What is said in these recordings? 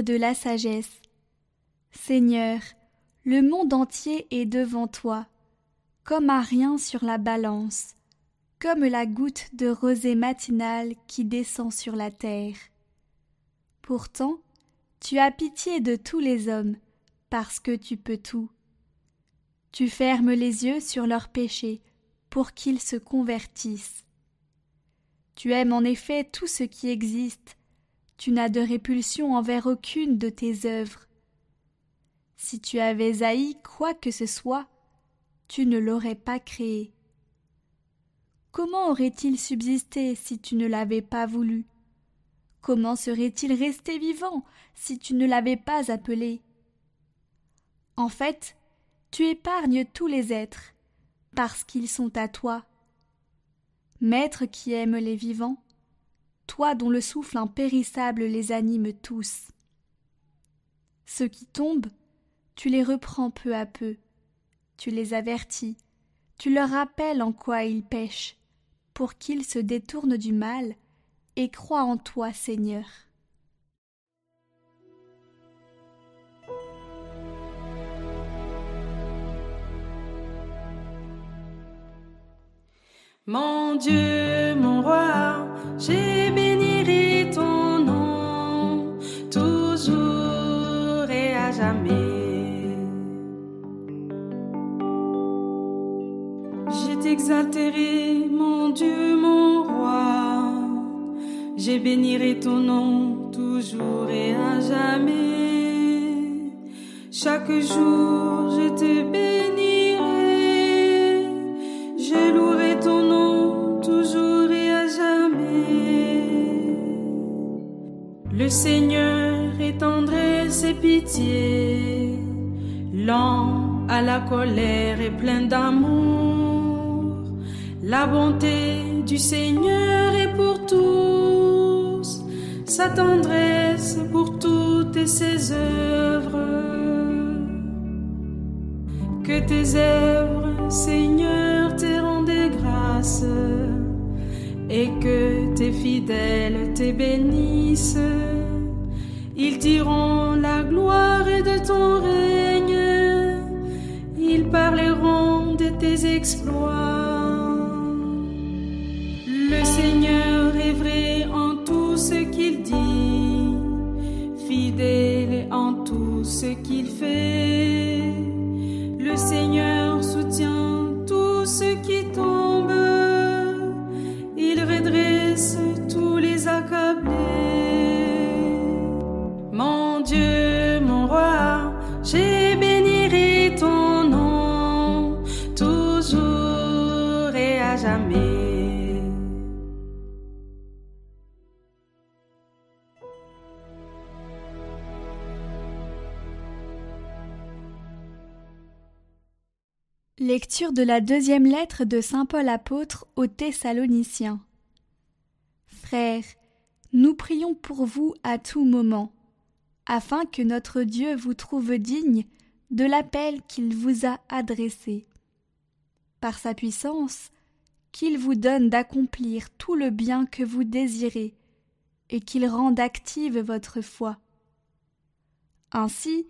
de la sagesse. Seigneur, le monde entier est devant toi, comme un rien sur la balance, comme la goutte de rosée matinale qui descend sur la terre. Pourtant, tu as pitié de tous les hommes, parce que tu peux tout. Tu fermes les yeux sur leurs péchés pour qu'ils se convertissent. Tu aimes en effet tout ce qui existe, tu n'as de répulsion envers aucune de tes œuvres. Si tu avais haï quoi que ce soit, tu ne l'aurais pas créé. Comment aurait-il subsisté si tu ne l'avais pas voulu? Comment serait-il resté vivant si tu ne l'avais pas appelé? En fait, tu épargnes tous les êtres, parce qu'ils sont à toi. Maître qui aime les vivants, toi dont le souffle impérissable les anime tous. Ceux qui tombent, tu les reprends peu à peu, tu les avertis, tu leur rappelles en quoi ils pêchent, pour qu'ils se détournent du mal et croient en toi, Seigneur. Mon Dieu, mon roi, j'ai béni ton nom, toujours et à jamais. Je t'exalterai, mon Dieu, mon roi, j'ai béni ton nom, toujours et à jamais. Chaque jour, je te bénirai, Le Seigneur est tendresse et pitié, lent à la colère et plein d'amour. La bonté du Seigneur est pour tous, sa tendresse pour toutes ses œuvres. Que tes œuvres, Seigneur, te rendent grâce et que tes fidèles te bénissent. Ils diront la gloire de ton règne, ils parleront de tes exploits. Le Seigneur est vrai en tout ce qu'il dit, fidèle en tout ce qu'il fait. Le Seigneur Lecture de la deuxième lettre de Saint Paul apôtre aux Thessaloniciens. Frères, nous prions pour vous à tout moment, afin que notre Dieu vous trouve digne de l'appel qu'il vous a adressé. Par sa puissance, qu'il vous donne d'accomplir tout le bien que vous désirez, et qu'il rende active votre foi. Ainsi,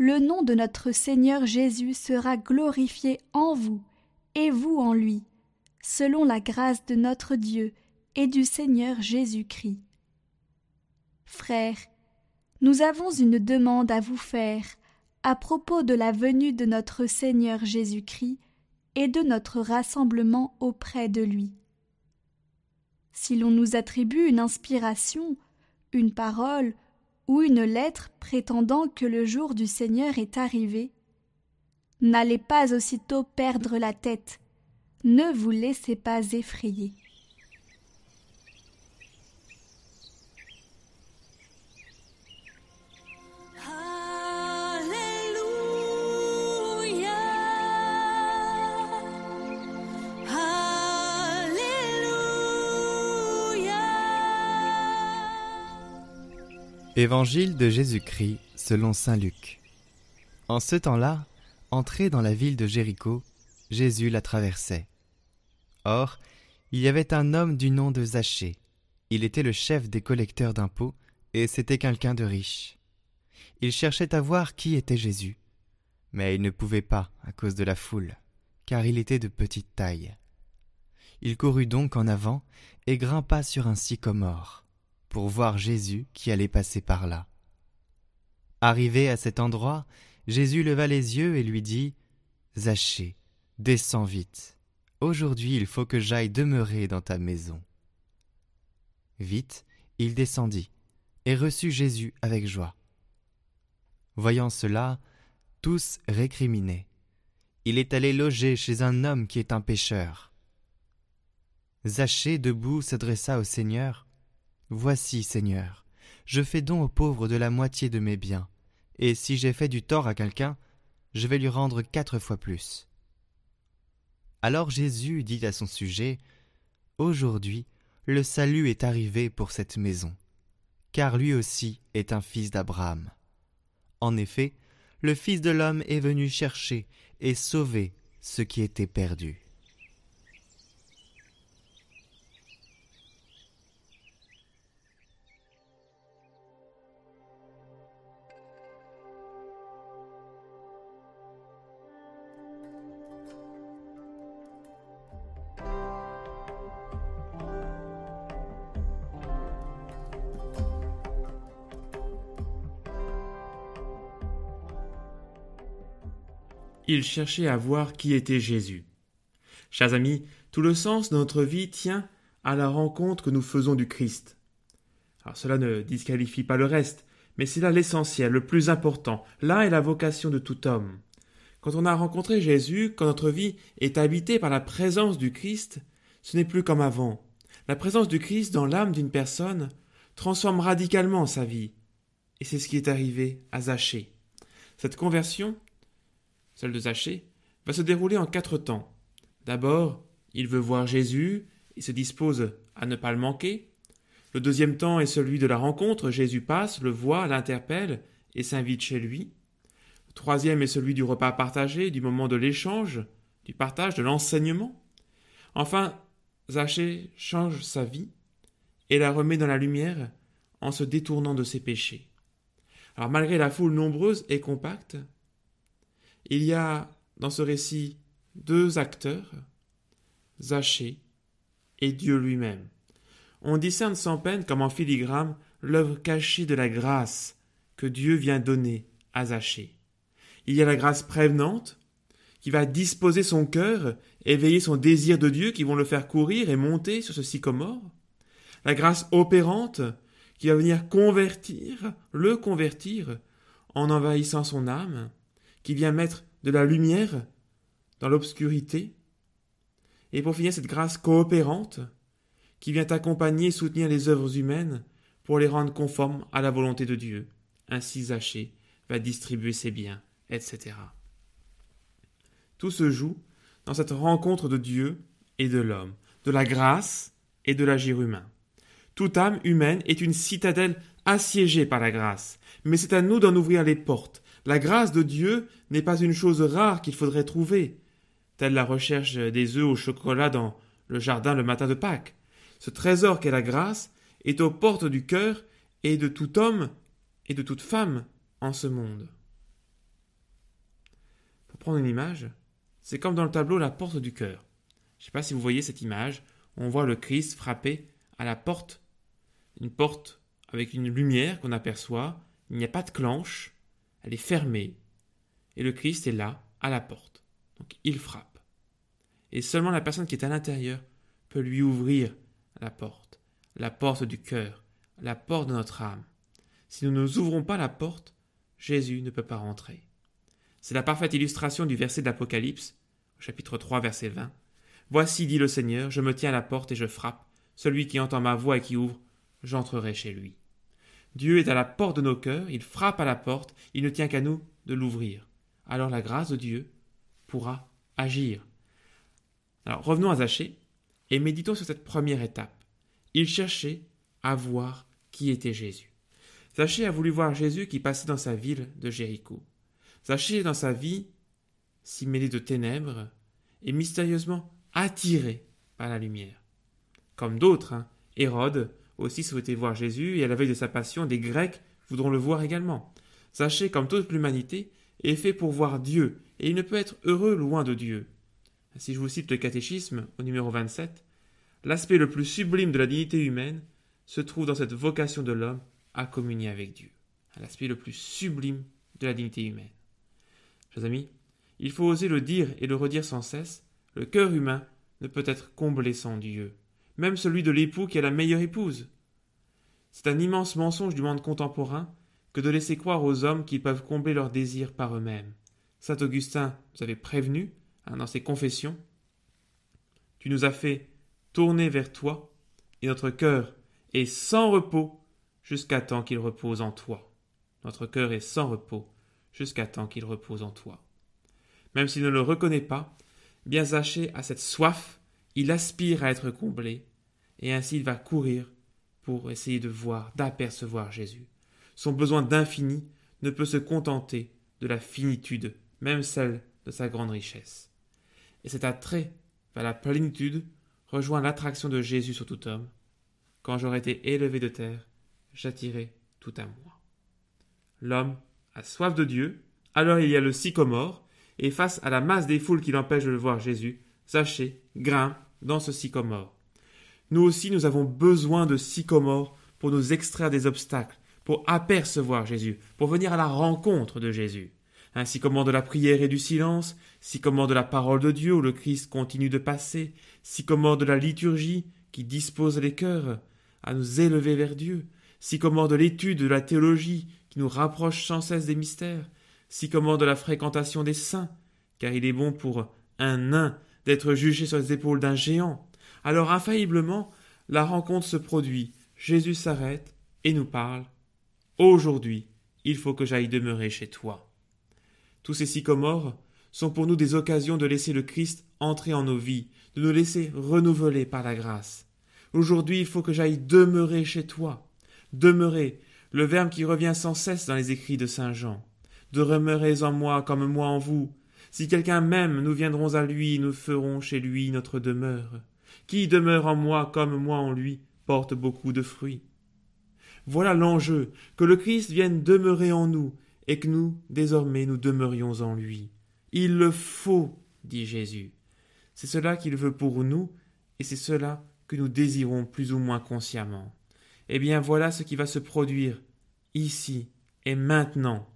le nom de notre Seigneur Jésus sera glorifié en vous et vous en lui, selon la grâce de notre Dieu et du Seigneur Jésus-Christ. Frères, nous avons une demande à vous faire à propos de la venue de notre Seigneur Jésus-Christ et de notre rassemblement auprès de lui. Si l'on nous attribue une inspiration, une parole ou une lettre prétendant que le jour du Seigneur est arrivé, n'allez pas aussitôt perdre la tête, ne vous laissez pas effrayer. Évangile de Jésus-Christ selon saint Luc. En ce temps-là, entré dans la ville de Jéricho, Jésus la traversait. Or, il y avait un homme du nom de Zachée. Il était le chef des collecteurs d'impôts, et c'était quelqu'un de riche. Il cherchait à voir qui était Jésus, mais il ne pouvait pas à cause de la foule, car il était de petite taille. Il courut donc en avant et grimpa sur un sycomore, pour voir Jésus qui allait passer par là. Arrivé à cet endroit, Jésus leva les yeux et lui dit Zachée, descends vite. Aujourd'hui il faut que j'aille demeurer dans ta maison. Vite, il descendit et reçut Jésus avec joie. Voyant cela, tous récriminaient. Il est allé loger chez un homme qui est un pécheur. Zachée, debout, s'adressa au Seigneur. Voici, Seigneur, je fais don aux pauvres de la moitié de mes biens, et si j'ai fait du tort à quelqu'un, je vais lui rendre quatre fois plus. Alors Jésus dit à son sujet, Aujourd'hui, le salut est arrivé pour cette maison, car lui aussi est un fils d'Abraham. En effet, le Fils de l'homme est venu chercher et sauver ce qui était perdu. Il cherchait à voir qui était Jésus. Chers amis, tout le sens de notre vie tient à la rencontre que nous faisons du Christ. Alors cela ne disqualifie pas le reste, mais c'est là l'essentiel, le plus important. Là est la vocation de tout homme. Quand on a rencontré Jésus, quand notre vie est habitée par la présence du Christ, ce n'est plus comme avant. La présence du Christ dans l'âme d'une personne transforme radicalement sa vie. Et c'est ce qui est arrivé à Zachée. Cette conversion celle de Zachée, va se dérouler en quatre temps. D'abord, il veut voir Jésus et se dispose à ne pas le manquer. Le deuxième temps est celui de la rencontre. Jésus passe, le voit, l'interpelle et s'invite chez lui. Le troisième est celui du repas partagé, du moment de l'échange, du partage, de l'enseignement. Enfin, Zachée change sa vie et la remet dans la lumière en se détournant de ses péchés. Alors malgré la foule nombreuse et compacte, il y a dans ce récit deux acteurs, Zachée et Dieu lui-même. On discerne sans peine comme en filigrane l'œuvre cachée de la grâce que Dieu vient donner à Zachée. Il y a la grâce prévenante qui va disposer son cœur, éveiller son désir de Dieu qui vont le faire courir et monter sur ce sycomore. La grâce opérante qui va venir convertir, le convertir en envahissant son âme qui vient mettre de la lumière dans l'obscurité, et pour finir cette grâce coopérante qui vient accompagner et soutenir les œuvres humaines pour les rendre conformes à la volonté de Dieu. Ainsi Zachée va distribuer ses biens, etc. Tout se joue dans cette rencontre de Dieu et de l'homme, de la grâce et de l'agir humain. Toute âme humaine est une citadelle assiégée par la grâce, mais c'est à nous d'en ouvrir les portes, la grâce de Dieu n'est pas une chose rare qu'il faudrait trouver, telle la recherche des œufs au chocolat dans le jardin le matin de Pâques. Ce trésor qu'est la grâce est aux portes du cœur et de tout homme et de toute femme en ce monde. Pour prendre une image, c'est comme dans le tableau la porte du cœur. Je ne sais pas si vous voyez cette image. On voit le Christ frapper à la porte, une porte avec une lumière qu'on aperçoit. Il n'y a pas de clenche, elle est fermée, et le Christ est là, à la porte. Donc il frappe. Et seulement la personne qui est à l'intérieur peut lui ouvrir la porte, la porte du cœur, la porte de notre âme. Si nous ne ouvrons pas la porte, Jésus ne peut pas rentrer. C'est la parfaite illustration du verset d'Apocalypse, chapitre 3, verset 20. Voici, dit le Seigneur, je me tiens à la porte et je frappe. Celui qui entend ma voix et qui ouvre, j'entrerai chez lui. Dieu est à la porte de nos cœurs, il frappe à la porte, il ne tient qu'à nous de l'ouvrir. Alors la grâce de Dieu pourra agir. Alors revenons à Zachée et méditons sur cette première étape. Il cherchait à voir qui était Jésus. Zachée a voulu voir Jésus qui passait dans sa ville de Jéricho. Zachée dans sa vie, si mêlé de ténèbres, est mystérieusement attiré par la lumière. Comme d'autres, hein, Hérode aussi souhaitait voir Jésus, et à la veille de sa passion, des Grecs voudront le voir également. Sachez, comme toute l'humanité, est fait pour voir Dieu, et il ne peut être heureux loin de Dieu. Si je vous cite le catéchisme au numéro 27, l'aspect le plus sublime de la dignité humaine se trouve dans cette vocation de l'homme à communier avec Dieu. L'aspect le plus sublime de la dignité humaine. Chers amis, il faut oser le dire et le redire sans cesse, le cœur humain ne peut être comblé sans Dieu, même celui de l'époux qui a la meilleure épouse. C'est un immense mensonge du monde contemporain que de laisser croire aux hommes qu'ils peuvent combler leurs désirs par eux-mêmes. Saint Augustin nous avait prévenu, hein, dans ses confessions, Tu nous as fait tourner vers toi, et notre cœur est sans repos jusqu'à temps qu'il repose en toi. Notre cœur est sans repos jusqu'à temps qu'il repose en toi. Même s'il ne le reconnaît pas, bien zaché à cette soif, il aspire à être comblé, et ainsi il va courir pour essayer de voir, d'apercevoir Jésus. Son besoin d'infini ne peut se contenter de la finitude, même celle de sa grande richesse. Et cet attrait vers la plénitude rejoint l'attraction de Jésus sur tout homme. Quand j'aurai été élevé de terre, j'attirerai tout à moi. L'homme a soif de Dieu, alors il y a le sycomore, et face à la masse des foules qui l'empêchent de voir Jésus, sachez, grimpe dans ce sycomore. Nous aussi, nous avons besoin de sycomore pour nous extraire des obstacles, pour apercevoir Jésus, pour venir à la rencontre de Jésus. Un sycomore de la prière et du silence, sycomore de la parole de Dieu où le Christ continue de passer, sycomore de la liturgie qui dispose les cœurs à nous élever vers Dieu, sycomore de l'étude de la théologie qui nous rapproche sans cesse des mystères, sycomore de la fréquentation des saints, car il est bon pour un nain d'être jugé sur les épaules d'un géant. Alors infailliblement, la rencontre se produit, Jésus s'arrête et nous parle. Aujourd'hui, il faut que j'aille demeurer chez toi. Tous ces sycomores sont pour nous des occasions de laisser le Christ entrer en nos vies, de nous laisser renouveler par la grâce. Aujourd'hui, il faut que j'aille demeurer chez toi. Demeurer, le verbe qui revient sans cesse dans les écrits de Saint Jean. Demeurez en moi comme moi en vous. Si quelqu'un m'aime, nous viendrons à lui, nous ferons chez lui notre demeure. Qui demeure en moi comme moi en lui porte beaucoup de fruits. Voilà l'enjeu, que le Christ vienne demeurer en nous, et que nous, désormais, nous demeurions en lui. Il le faut, dit Jésus. C'est cela qu'il veut pour nous, et c'est cela que nous désirons plus ou moins consciemment. Eh bien voilà ce qui va se produire ici et maintenant.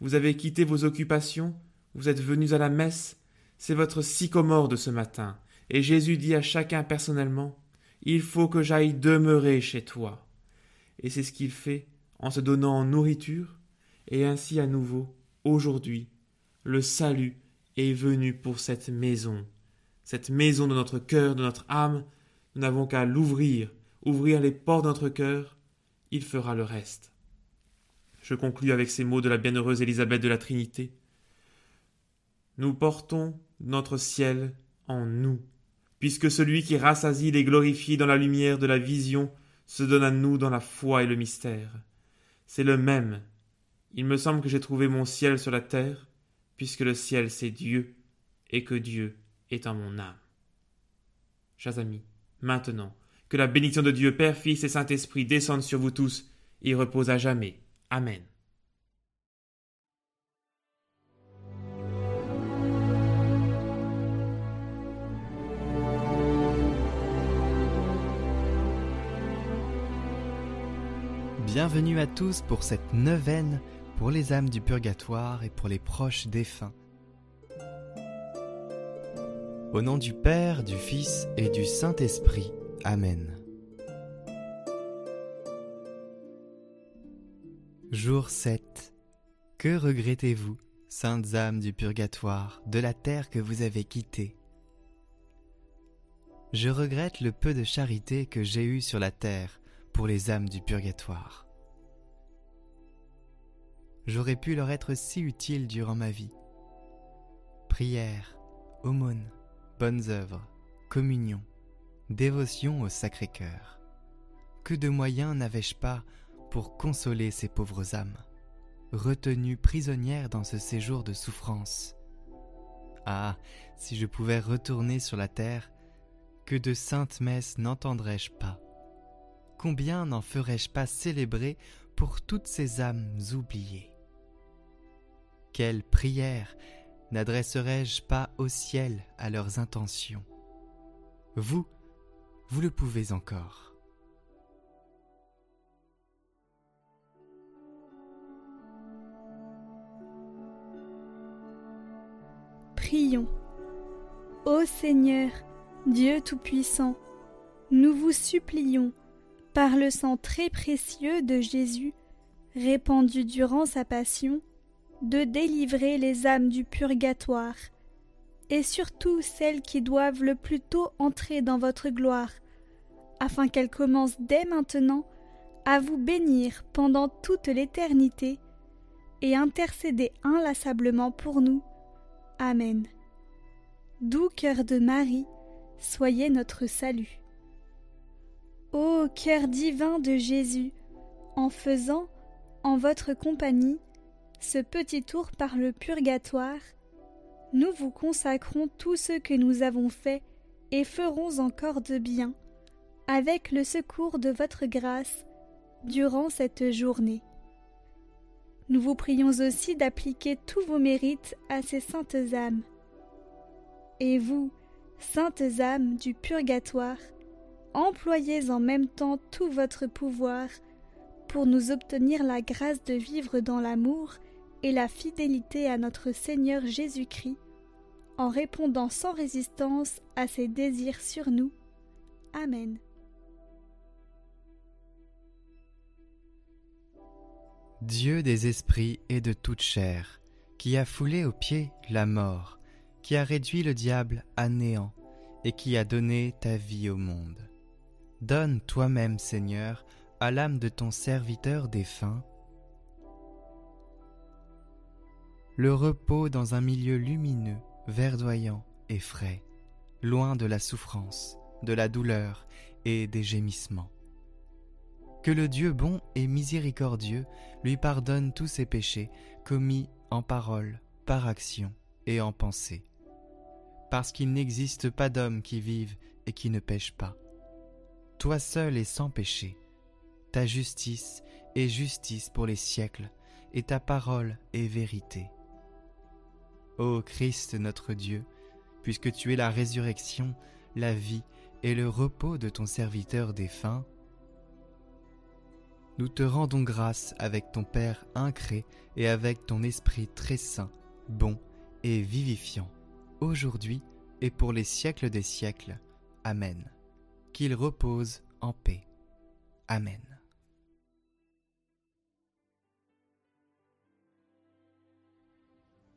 Vous avez quitté vos occupations, vous êtes venus à la messe, c'est votre sycomore de ce matin, et Jésus dit à chacun personnellement Il faut que j'aille demeurer chez toi. Et c'est ce qu'il fait en se donnant en nourriture, et ainsi à nouveau, aujourd'hui, le salut est venu pour cette maison. Cette maison de notre cœur, de notre âme, nous n'avons qu'à l'ouvrir, ouvrir les portes de notre cœur, il fera le reste. Je conclus avec ces mots de la bienheureuse Élisabeth de la Trinité. Nous portons notre ciel en nous, puisque celui qui rassasie les glorifie dans la lumière de la vision se donne à nous dans la foi et le mystère. C'est le même. Il me semble que j'ai trouvé mon ciel sur la terre, puisque le ciel c'est Dieu, et que Dieu est en mon âme. Chers amis, maintenant, que la bénédiction de Dieu Père, Fils et Saint-Esprit descende sur vous tous et repose à jamais. Amen. Bienvenue à tous pour cette neuvaine pour les âmes du purgatoire et pour les proches défunts. Au nom du Père, du Fils et du Saint-Esprit. Amen. Jour 7. Que regrettez-vous, saintes âmes du purgatoire, de la terre que vous avez quittée? Je regrette le peu de charité que j'ai eu sur la terre pour les âmes du purgatoire. J'aurais pu leur être si utile durant ma vie. Prière, aumône, bonnes œuvres, communion, Dévotion au Sacré-Cœur. Que de moyens n'avais-je pas pour consoler ces pauvres âmes, retenues prisonnières dans ce séjour de souffrance? Ah, si je pouvais retourner sur la terre, que de saintes messes n'entendrais-je pas? Combien n'en ferais-je pas célébrer pour toutes ces âmes oubliées? Quelle prière n'adresserais-je pas au ciel à leurs intentions? Vous, vous le pouvez encore. Prions. Ô Seigneur, Dieu Tout-Puissant, nous vous supplions, par le sang très précieux de Jésus, répandu durant sa passion, de délivrer les âmes du purgatoire, et surtout celles qui doivent le plus tôt entrer dans votre gloire, afin qu'elles commencent dès maintenant à vous bénir pendant toute l'éternité, et intercéder inlassablement pour nous Amen. Doux cœur de Marie, soyez notre salut. Ô cœur divin de Jésus, en faisant, en votre compagnie, ce petit tour par le purgatoire, nous vous consacrons tout ce que nous avons fait et ferons encore de bien, avec le secours de votre grâce, durant cette journée. Nous vous prions aussi d'appliquer tous vos mérites à ces saintes âmes. Et vous, saintes âmes du purgatoire, employez en même temps tout votre pouvoir pour nous obtenir la grâce de vivre dans l'amour et la fidélité à notre Seigneur Jésus-Christ, en répondant sans résistance à ses désirs sur nous. Amen. Dieu des esprits et de toute chair, qui a foulé aux pieds la mort, qui a réduit le diable à néant, et qui a donné ta vie au monde. Donne toi-même, Seigneur, à l'âme de ton serviteur défunt, le repos dans un milieu lumineux, verdoyant et frais, loin de la souffrance, de la douleur et des gémissements. Que le Dieu bon et miséricordieux lui pardonne tous ses péchés commis en parole, par action et en pensée. Parce qu'il n'existe pas d'homme qui vive et qui ne pêche pas. Toi seul est sans péché. Ta justice est justice pour les siècles, et ta parole est vérité. Ô Christ notre Dieu, puisque tu es la résurrection, la vie et le repos de ton serviteur défunt, nous te rendons grâce avec ton Père incré et avec ton Esprit très saint, bon et vivifiant, aujourd'hui et pour les siècles des siècles. Amen. Qu'il repose en paix. Amen.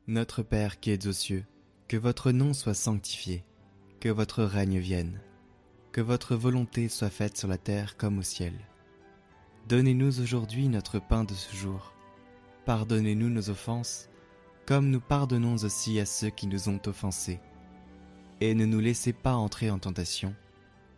Notre Père qui es aux cieux, que votre nom soit sanctifié, que votre règne vienne, que votre volonté soit faite sur la terre comme au ciel. Donnez-nous aujourd'hui notre pain de ce jour. Pardonnez-nous nos offenses, comme nous pardonnons aussi à ceux qui nous ont offensés. Et ne nous laissez pas entrer en tentation,